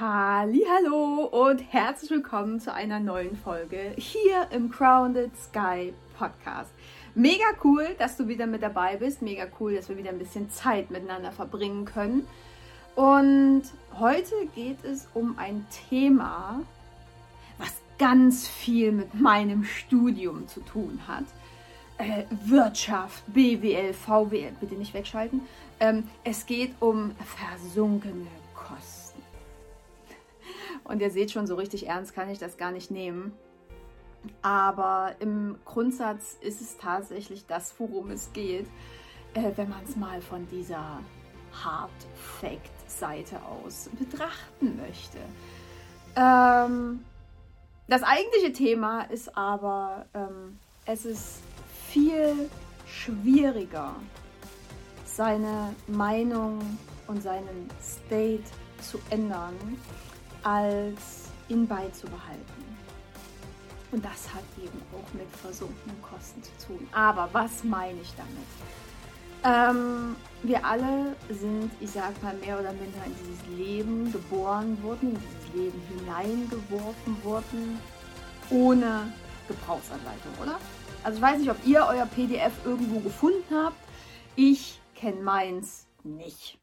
Hallo und herzlich willkommen zu einer neuen Folge hier im Grounded Sky Podcast. Mega cool, dass du wieder mit dabei bist. Mega cool, dass wir wieder ein bisschen Zeit miteinander verbringen können. Und heute geht es um ein Thema, was ganz viel mit meinem Studium zu tun hat. Äh, Wirtschaft, BWL, VWL, bitte nicht wegschalten. Ähm, es geht um versunkene Kosten. Und ihr seht schon, so richtig ernst kann ich das gar nicht nehmen. Aber im Grundsatz ist es tatsächlich das, worum es geht, äh, wenn man es mal von dieser Hard-Fact-Seite aus betrachten möchte. Ähm, das eigentliche Thema ist aber, ähm, es ist viel schwieriger, seine Meinung und seinen State zu ändern, als ihn beizubehalten. Und das hat eben auch mit versunkenen Kosten zu tun. Aber was meine ich damit? Ähm, wir alle sind, ich sag mal, mehr oder minder in dieses Leben geboren worden, in dieses Leben hineingeworfen worden, ohne Gebrauchsanleitung, oder? Also ich weiß nicht, ob ihr euer PDF irgendwo gefunden habt. Ich kenne meins nicht.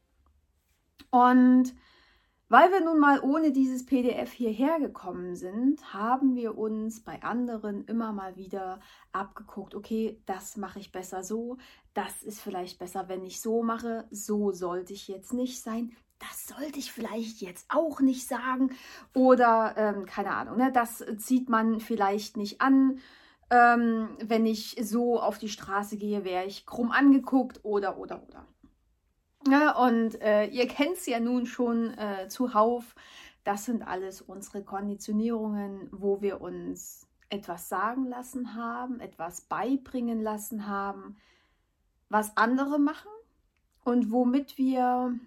Und weil wir nun mal ohne dieses PDF hierher gekommen sind, haben wir uns bei anderen immer mal wieder abgeguckt, okay, das mache ich besser so, das ist vielleicht besser, wenn ich so mache, so sollte ich jetzt nicht sein, das sollte ich vielleicht jetzt auch nicht sagen oder ähm, keine Ahnung, ne, das zieht man vielleicht nicht an. Ähm, wenn ich so auf die Straße gehe, wäre ich krumm angeguckt oder oder oder. Ja, und äh, ihr kennt es ja nun schon äh, zuhauf. Das sind alles unsere Konditionierungen, wo wir uns etwas sagen lassen haben, etwas beibringen lassen haben, was andere machen und womit wir,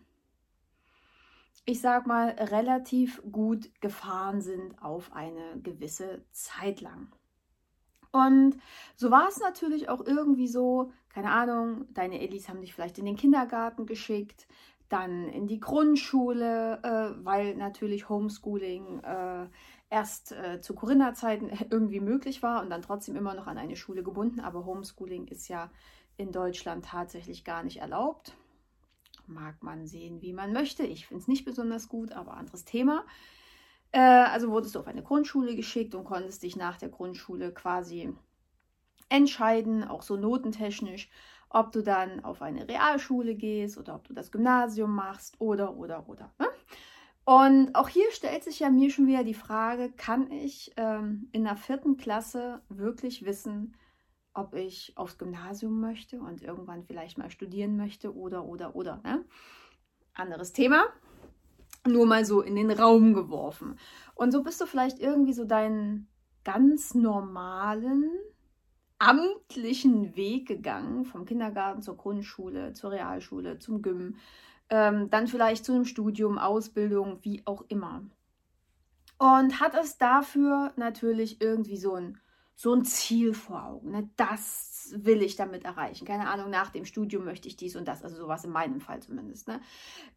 ich sag mal, relativ gut gefahren sind auf eine gewisse Zeit lang. Und so war es natürlich auch irgendwie so, keine Ahnung, deine Ellis haben dich vielleicht in den Kindergarten geschickt, dann in die Grundschule, äh, weil natürlich Homeschooling äh, erst äh, zu Corinna-Zeiten irgendwie möglich war und dann trotzdem immer noch an eine Schule gebunden. Aber Homeschooling ist ja in Deutschland tatsächlich gar nicht erlaubt. Mag man sehen, wie man möchte. Ich finde es nicht besonders gut, aber anderes Thema. Äh, also wurdest du auf eine Grundschule geschickt und konntest dich nach der Grundschule quasi entscheiden, auch so notentechnisch, ob du dann auf eine Realschule gehst oder ob du das Gymnasium machst oder, oder, oder. Ne? Und auch hier stellt sich ja mir schon wieder die Frage, kann ich ähm, in der vierten Klasse wirklich wissen, ob ich aufs Gymnasium möchte und irgendwann vielleicht mal studieren möchte oder, oder, oder. Ne? Anderes Thema nur mal so in den Raum geworfen. Und so bist du vielleicht irgendwie so deinen ganz normalen, amtlichen Weg gegangen, vom Kindergarten zur Grundschule, zur Realschule, zum Gym, ähm, dann vielleicht zu einem Studium, Ausbildung, wie auch immer. Und hat es dafür natürlich irgendwie so ein so ein Ziel vor Augen. Ne? Das will ich damit erreichen. Keine Ahnung, nach dem Studium möchte ich dies und das, also sowas in meinem Fall zumindest. Ne?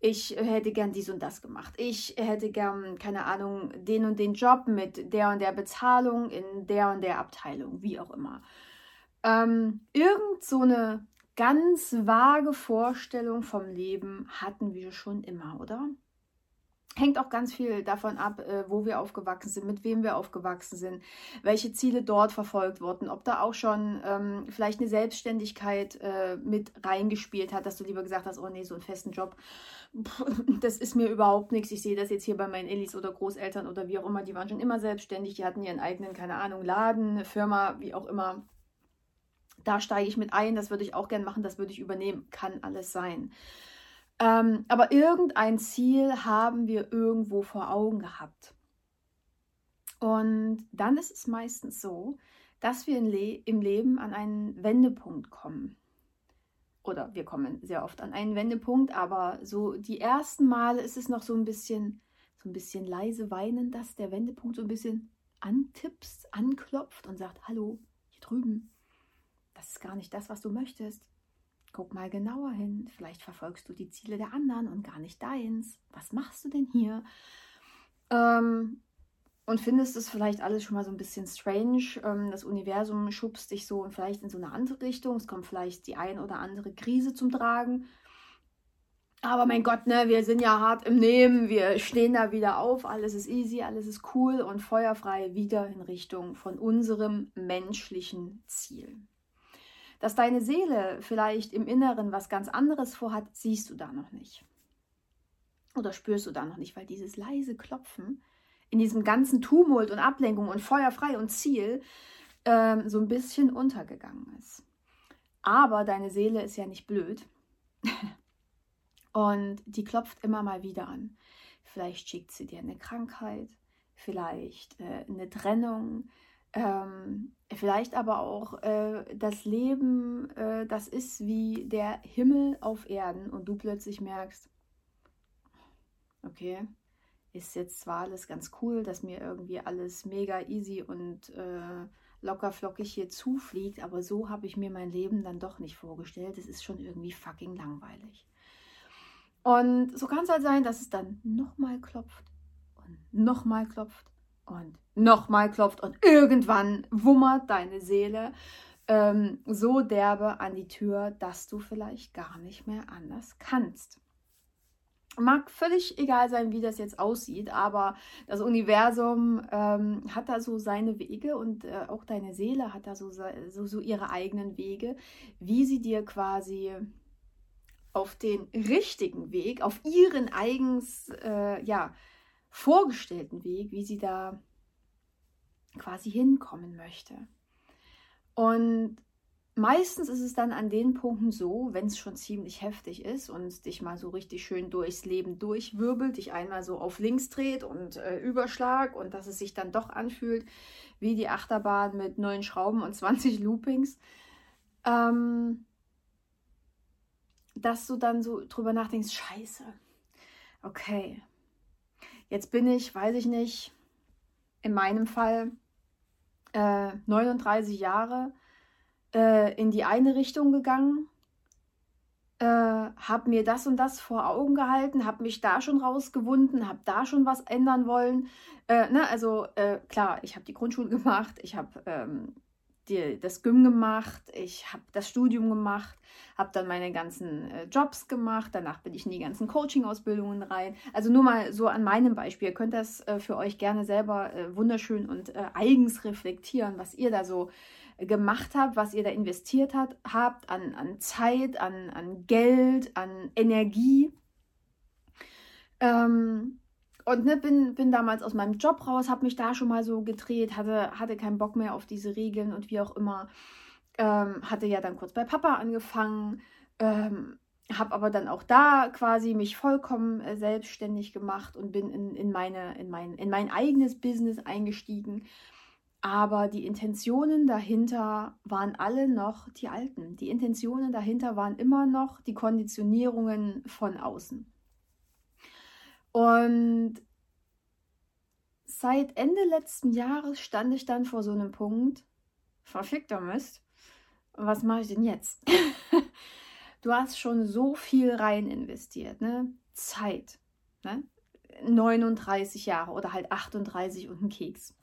Ich hätte gern dies und das gemacht. Ich hätte gern, keine Ahnung, den und den Job mit der und der Bezahlung in der und der Abteilung, wie auch immer. Ähm, irgend so eine ganz vage Vorstellung vom Leben hatten wir schon immer, oder? hängt auch ganz viel davon ab, äh, wo wir aufgewachsen sind, mit wem wir aufgewachsen sind, welche Ziele dort verfolgt wurden, ob da auch schon ähm, vielleicht eine Selbstständigkeit äh, mit reingespielt hat, dass du lieber gesagt hast, oh nee, so einen festen Job, das ist mir überhaupt nichts. Ich sehe das jetzt hier bei meinen Ellis oder Großeltern oder wie auch immer, die waren schon immer selbstständig, die hatten ihren eigenen, keine Ahnung, Laden, Firma, wie auch immer. Da steige ich mit ein, das würde ich auch gern machen, das würde ich übernehmen, kann alles sein. Ähm, aber irgendein Ziel haben wir irgendwo vor Augen gehabt. Und dann ist es meistens so, dass wir im Leben an einen Wendepunkt kommen. Oder wir kommen sehr oft an einen Wendepunkt, aber so die ersten Male ist es noch so ein bisschen, so ein bisschen leise weinen, dass der Wendepunkt so ein bisschen antippst, anklopft und sagt, hallo, hier drüben, das ist gar nicht das, was du möchtest. Guck mal genauer hin. Vielleicht verfolgst du die Ziele der anderen und gar nicht deins. Was machst du denn hier? Ähm, und findest es vielleicht alles schon mal so ein bisschen strange. Ähm, das Universum schubst dich so und vielleicht in so eine andere Richtung. Es kommt vielleicht die ein oder andere Krise zum Tragen. Aber mein Gott, ne, wir sind ja hart im Nehmen, wir stehen da wieder auf, alles ist easy, alles ist cool und feuerfrei wieder in Richtung von unserem menschlichen Ziel. Dass deine Seele vielleicht im Inneren was ganz anderes vorhat, siehst du da noch nicht. Oder spürst du da noch nicht, weil dieses leise Klopfen in diesem ganzen Tumult und Ablenkung und feuerfrei und Ziel ähm, so ein bisschen untergegangen ist. Aber deine Seele ist ja nicht blöd. Und die klopft immer mal wieder an. Vielleicht schickt sie dir eine Krankheit, vielleicht äh, eine Trennung, ähm, vielleicht aber auch äh, das Leben, äh, das ist wie der Himmel auf Erden und du plötzlich merkst, okay, ist jetzt zwar alles ganz cool, dass mir irgendwie alles mega easy und äh, locker flockig hier zufliegt, aber so habe ich mir mein Leben dann doch nicht vorgestellt. Es ist schon irgendwie fucking langweilig. Und so kann es halt sein, dass es dann nochmal klopft und nochmal klopft und nochmal klopft und irgendwann wummert deine Seele ähm, so derbe an die Tür, dass du vielleicht gar nicht mehr anders kannst. Mag völlig egal sein, wie das jetzt aussieht, aber das Universum ähm, hat da so seine Wege und äh, auch deine Seele hat da so, so, so ihre eigenen Wege, wie sie dir quasi auf den richtigen Weg, auf ihren eigens äh, ja, vorgestellten Weg, wie sie da quasi hinkommen möchte. Und meistens ist es dann an den Punkten so, wenn es schon ziemlich heftig ist und dich mal so richtig schön durchs Leben durchwirbelt, dich einmal so auf links dreht und äh, Überschlag und dass es sich dann doch anfühlt wie die Achterbahn mit neun Schrauben und 20 Loopings. Ähm, dass du dann so drüber nachdenkst, scheiße, okay, jetzt bin ich, weiß ich nicht, in meinem Fall äh, 39 Jahre äh, in die eine Richtung gegangen, äh, habe mir das und das vor Augen gehalten, habe mich da schon rausgewunden, habe da schon was ändern wollen. Äh, ne, also äh, klar, ich habe die Grundschule gemacht, ich habe ähm, die, das Gym gemacht, ich habe das Studium gemacht, habe dann meine ganzen äh, Jobs gemacht, danach bin ich in die ganzen Coaching-Ausbildungen rein. Also nur mal so an meinem Beispiel. Ihr könnt das äh, für euch gerne selber äh, wunderschön und äh, eigens reflektieren, was ihr da so äh, gemacht habt, was ihr da investiert hat, habt an, an Zeit, an, an Geld, an Energie. Ähm, und ne, bin, bin damals aus meinem Job raus, habe mich da schon mal so gedreht, hatte, hatte keinen Bock mehr auf diese Regeln und wie auch immer. Ähm, hatte ja dann kurz bei Papa angefangen, ähm, habe aber dann auch da quasi mich vollkommen äh, selbstständig gemacht und bin in, in, meine, in, mein, in mein eigenes Business eingestiegen. Aber die Intentionen dahinter waren alle noch die alten. Die Intentionen dahinter waren immer noch die Konditionierungen von außen. Und seit Ende letzten Jahres stand ich dann vor so einem Punkt, verfickter Mist, was mache ich denn jetzt? du hast schon so viel rein investiert, ne? Zeit, ne? 39 Jahre oder halt 38 und ein Keks.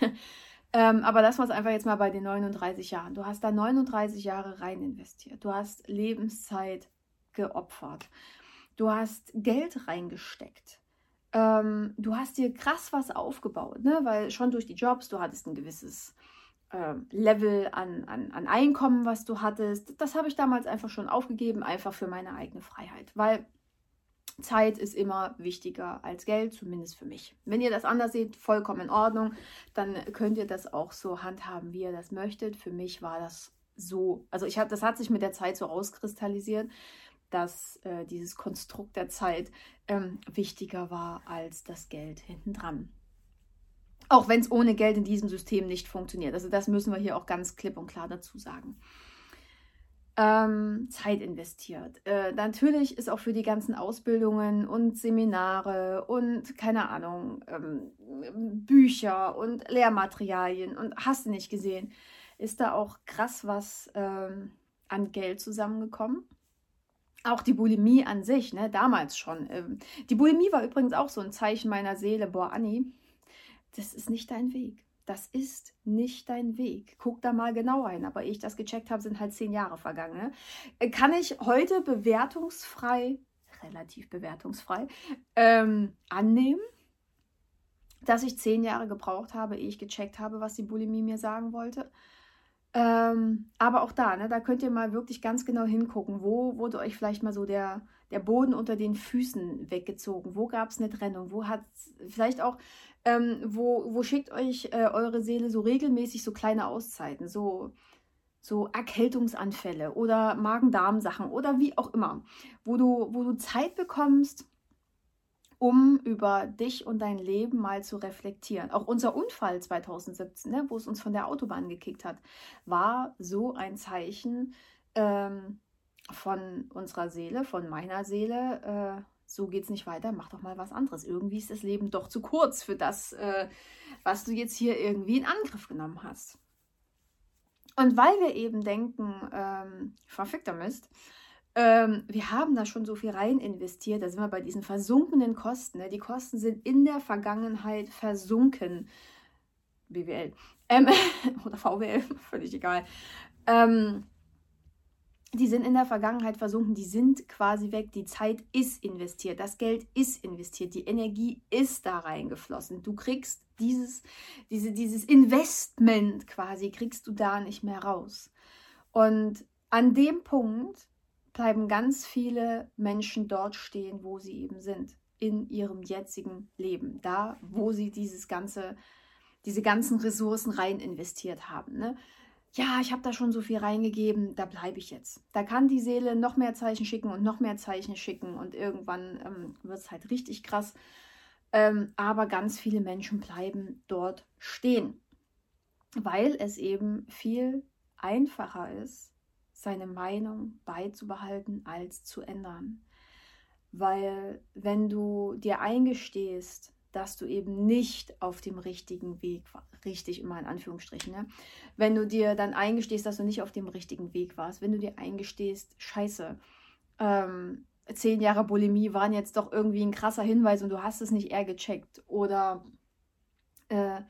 ähm, aber lassen wir es einfach jetzt mal bei den 39 Jahren. Du hast da 39 Jahre rein investiert. Du hast Lebenszeit geopfert. Du hast Geld reingesteckt. Ähm, du hast dir krass was aufgebaut, ne? weil schon durch die Jobs, du hattest ein gewisses äh, Level an, an, an Einkommen, was du hattest. Das habe ich damals einfach schon aufgegeben, einfach für meine eigene Freiheit, weil Zeit ist immer wichtiger als Geld, zumindest für mich. Wenn ihr das anders seht, vollkommen in Ordnung, dann könnt ihr das auch so handhaben, wie ihr das möchtet. Für mich war das so, also ich habe, das hat sich mit der Zeit so auskristallisiert, dass äh, dieses Konstrukt der Zeit ähm, wichtiger war als das Geld hintendran. Auch wenn es ohne Geld in diesem System nicht funktioniert. Also das müssen wir hier auch ganz klipp und klar dazu sagen. Ähm, Zeit investiert. Äh, natürlich ist auch für die ganzen Ausbildungen und Seminare und keine Ahnung, ähm, Bücher und Lehrmaterialien und hast du nicht gesehen, ist da auch krass was ähm, an Geld zusammengekommen. Auch die Bulimie an sich, ne, damals schon. Ähm, die Bulimie war übrigens auch so ein Zeichen meiner Seele. Boah, Anni, das ist nicht dein Weg. Das ist nicht dein Weg. Guck da mal genau rein. Aber ehe ich das gecheckt habe, sind halt zehn Jahre vergangen. Ne? Äh, kann ich heute bewertungsfrei, relativ bewertungsfrei, ähm, annehmen, dass ich zehn Jahre gebraucht habe, ehe ich gecheckt habe, was die Bulimie mir sagen wollte. Ähm, aber auch da, ne, da könnt ihr mal wirklich ganz genau hingucken, wo wurde euch vielleicht mal so der, der Boden unter den Füßen weggezogen, wo gab es eine Trennung, wo hat vielleicht auch, ähm, wo, wo schickt euch äh, eure Seele so regelmäßig so kleine Auszeiten, so, so Erkältungsanfälle oder Magen-Darm-Sachen oder wie auch immer, wo du, wo du Zeit bekommst, um über dich und dein Leben mal zu reflektieren. Auch unser Unfall 2017, ne, wo es uns von der Autobahn gekickt hat, war so ein Zeichen ähm, von unserer Seele, von meiner Seele. Äh, so geht es nicht weiter, mach doch mal was anderes. Irgendwie ist das Leben doch zu kurz für das, äh, was du jetzt hier irgendwie in Angriff genommen hast. Und weil wir eben denken, ähm, verfickter Mist, ähm, wir haben da schon so viel rein investiert. Da sind wir bei diesen versunkenen Kosten. Ne? Die Kosten sind in der Vergangenheit versunken. BWL. Ähm, oder VWL, völlig egal. Ähm, die sind in der Vergangenheit versunken, die sind quasi weg, die Zeit ist investiert, das Geld ist investiert, die Energie ist da reingeflossen. Du kriegst dieses, diese, dieses Investment quasi, kriegst du da nicht mehr raus. Und an dem Punkt bleiben ganz viele Menschen dort stehen, wo sie eben sind, in ihrem jetzigen Leben, da, wo sie dieses ganze, diese ganzen Ressourcen rein investiert haben. Ne? Ja, ich habe da schon so viel reingegeben, da bleibe ich jetzt. Da kann die Seele noch mehr Zeichen schicken und noch mehr Zeichen schicken und irgendwann ähm, wird es halt richtig krass. Ähm, aber ganz viele Menschen bleiben dort stehen, weil es eben viel einfacher ist, seine Meinung beizubehalten als zu ändern. Weil wenn du dir eingestehst, dass du eben nicht auf dem richtigen Weg war, richtig immer in Anführungsstrichen, ne? wenn du dir dann eingestehst, dass du nicht auf dem richtigen Weg warst, wenn du dir eingestehst, scheiße, ähm, zehn Jahre Bulimie waren jetzt doch irgendwie ein krasser Hinweis und du hast es nicht eher gecheckt oder äh,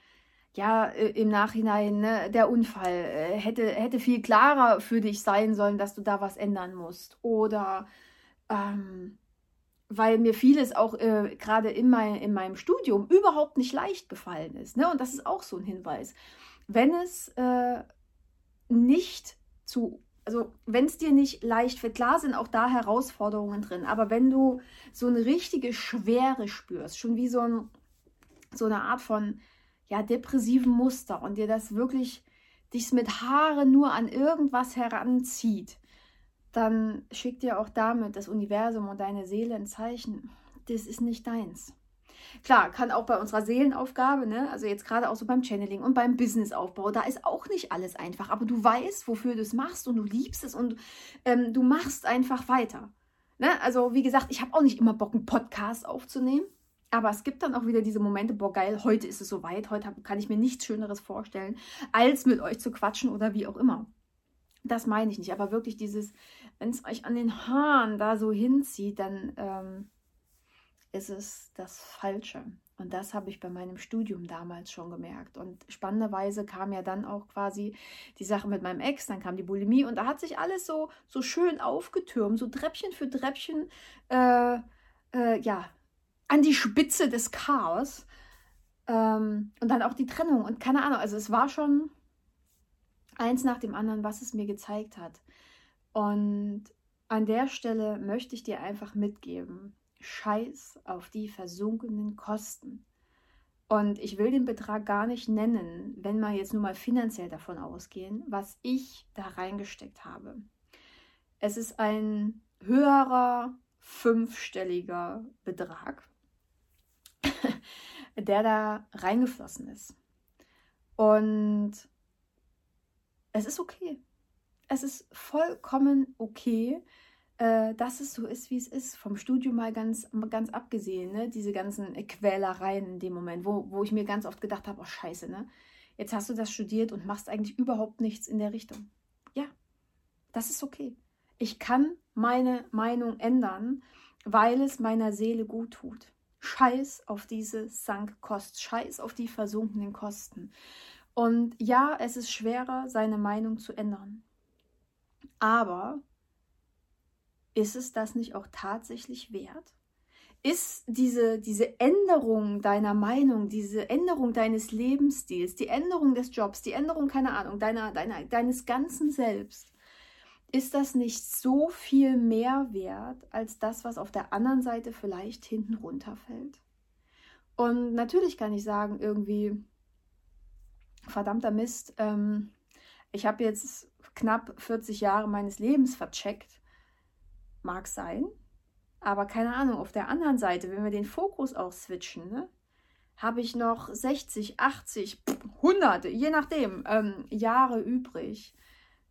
ja, äh, im Nachhinein, ne, der Unfall äh, hätte, hätte viel klarer für dich sein sollen, dass du da was ändern musst. Oder ähm, weil mir vieles auch äh, gerade in, mein, in meinem Studium überhaupt nicht leicht gefallen ist. Ne? Und das ist auch so ein Hinweis. Wenn es äh, nicht zu, also wenn es dir nicht leicht fällt, klar sind auch da Herausforderungen drin, aber wenn du so eine richtige Schwere spürst, schon wie so, ein, so eine Art von ja, depressiven Muster und dir das wirklich dich mit Haare nur an irgendwas heranzieht, dann schickt dir auch damit das Universum und deine Seele ein Zeichen. Das ist nicht deins. Klar, kann auch bei unserer Seelenaufgabe, ne? also jetzt gerade auch so beim Channeling und beim Businessaufbau, da ist auch nicht alles einfach, aber du weißt, wofür du es machst und du liebst es und ähm, du machst einfach weiter. Ne? Also wie gesagt, ich habe auch nicht immer Bock, einen Podcast aufzunehmen. Aber es gibt dann auch wieder diese Momente, boah, geil, heute ist es soweit, heute kann ich mir nichts Schöneres vorstellen, als mit euch zu quatschen oder wie auch immer. Das meine ich nicht, aber wirklich dieses, wenn es euch an den Haaren da so hinzieht, dann ähm, ist es das Falsche. Und das habe ich bei meinem Studium damals schon gemerkt. Und spannenderweise kam ja dann auch quasi die Sache mit meinem Ex, dann kam die Bulimie und da hat sich alles so, so schön aufgetürmt, so Treppchen für Treppchen, äh, äh, ja, an die Spitze des Chaos. Ähm, und dann auch die Trennung und keine Ahnung, also es war schon eins nach dem anderen, was es mir gezeigt hat. Und an der Stelle möchte ich dir einfach mitgeben, scheiß auf die versunkenen Kosten. Und ich will den Betrag gar nicht nennen, wenn wir jetzt nur mal finanziell davon ausgehen, was ich da reingesteckt habe. Es ist ein höherer fünfstelliger Betrag der da reingeflossen ist. Und es ist okay. Es ist vollkommen okay, äh, dass es so ist, wie es ist. Vom Studium mal ganz, ganz abgesehen, ne? diese ganzen Quälereien in dem Moment, wo, wo ich mir ganz oft gedacht habe, oh scheiße, ne? Jetzt hast du das studiert und machst eigentlich überhaupt nichts in der Richtung. Ja, das ist okay. Ich kann meine Meinung ändern, weil es meiner Seele gut tut. Scheiß auf diese Sankkost, scheiß auf die versunkenen Kosten. Und ja, es ist schwerer, seine Meinung zu ändern. Aber ist es das nicht auch tatsächlich wert? Ist diese, diese Änderung deiner Meinung, diese Änderung deines Lebensstils, die Änderung des Jobs, die Änderung, keine Ahnung, deiner, deiner, deines ganzen Selbst, ist das nicht so viel mehr wert als das, was auf der anderen Seite vielleicht hinten runterfällt? Und natürlich kann ich sagen, irgendwie, verdammter Mist, ähm, ich habe jetzt knapp 40 Jahre meines Lebens vercheckt. Mag sein, aber keine Ahnung, auf der anderen Seite, wenn wir den Fokus auch switchen, ne, habe ich noch 60, 80, 100, je nachdem, ähm, Jahre übrig,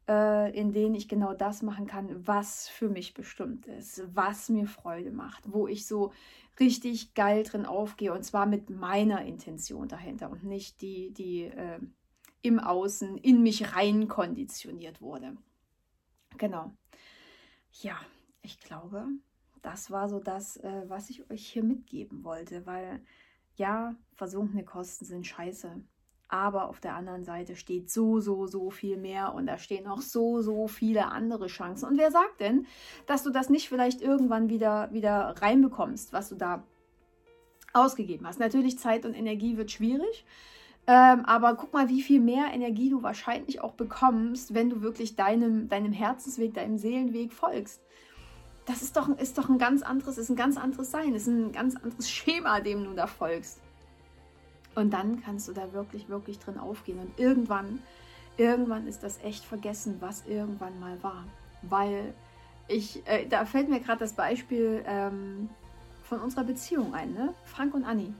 äh, in denen ich genau das machen kann, was für mich bestimmt ist, was mir Freude macht, wo ich so richtig geil drin aufgehe und zwar mit meiner Intention dahinter und nicht die, die äh, im Außen in mich rein konditioniert wurde. Genau. Ja, ich glaube, das war so das, äh, was ich euch hier mitgeben wollte, weil ja, versunkene Kosten sind scheiße. Aber auf der anderen Seite steht so, so, so viel mehr und da stehen noch so, so viele andere Chancen. Und wer sagt denn, dass du das nicht vielleicht irgendwann wieder, wieder reinbekommst, was du da ausgegeben hast? Natürlich, Zeit und Energie wird schwierig. Ähm, aber guck mal, wie viel mehr Energie du wahrscheinlich auch bekommst, wenn du wirklich deinem, deinem Herzensweg, deinem Seelenweg folgst. Das ist doch, ist doch ein ganz anderes, ist ein ganz anderes Sein, ist ein ganz anderes Schema, dem du da folgst. Und dann kannst du da wirklich, wirklich drin aufgehen. Und irgendwann, irgendwann ist das echt vergessen, was irgendwann mal war. Weil ich, äh, da fällt mir gerade das Beispiel ähm, von unserer Beziehung ein, ne? Frank und Anni.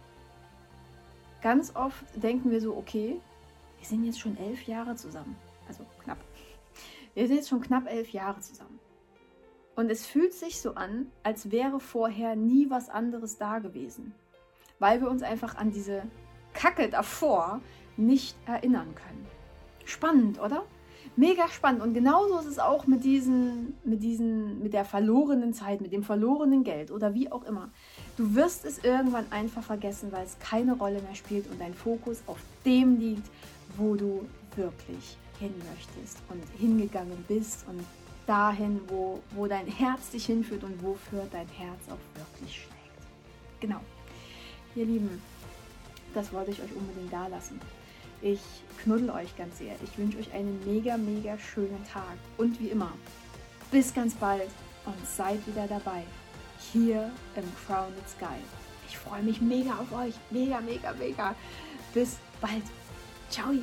Ganz oft denken wir so, okay, wir sind jetzt schon elf Jahre zusammen. Also knapp. Wir sind jetzt schon knapp elf Jahre zusammen. Und es fühlt sich so an, als wäre vorher nie was anderes da gewesen. Weil wir uns einfach an diese Kacke davor nicht erinnern können. Spannend, oder? Mega spannend. Und genauso ist es auch mit diesen, mit diesen, mit der verlorenen Zeit, mit dem verlorenen Geld oder wie auch immer. Du wirst es irgendwann einfach vergessen, weil es keine Rolle mehr spielt und dein Fokus auf dem liegt, wo du wirklich hin möchtest und hingegangen bist und dahin, wo, wo dein Herz dich hinführt und wofür dein Herz auch wirklich schlägt. Genau. Ihr Lieben, das wollte ich euch unbedingt da lassen. Ich knuddel euch ganz sehr. Ich wünsche euch einen mega, mega schönen Tag. Und wie immer, bis ganz bald und seid wieder dabei. Hier im Crowned Sky. Ich freue mich mega auf euch. Mega, mega, mega. Bis bald. Ciao.